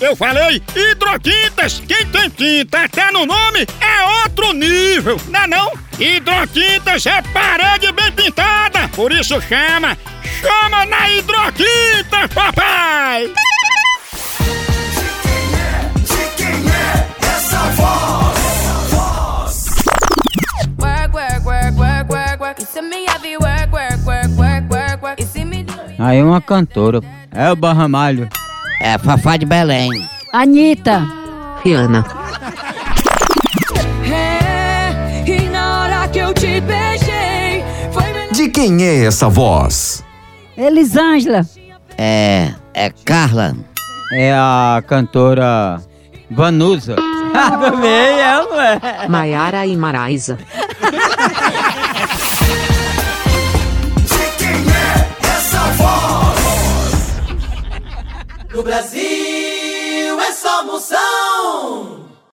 Eu falei hidrotintas. Quem tem tinta até no nome é outro nível, não é não? Hidrotintas é parede bem pintada, por isso chama, chama na hidrotinta, papai! Aí uma cantora. É o Barramalho. É Fafá de Belém. Anitta. Rihanna. É, e na hora que eu te beijei, foi. De quem é essa voz? Elisângela. É. É Carla. É a cantora Vanusa. Ah, também é, não é? Maiara e Maraísa. Brasil é só moção.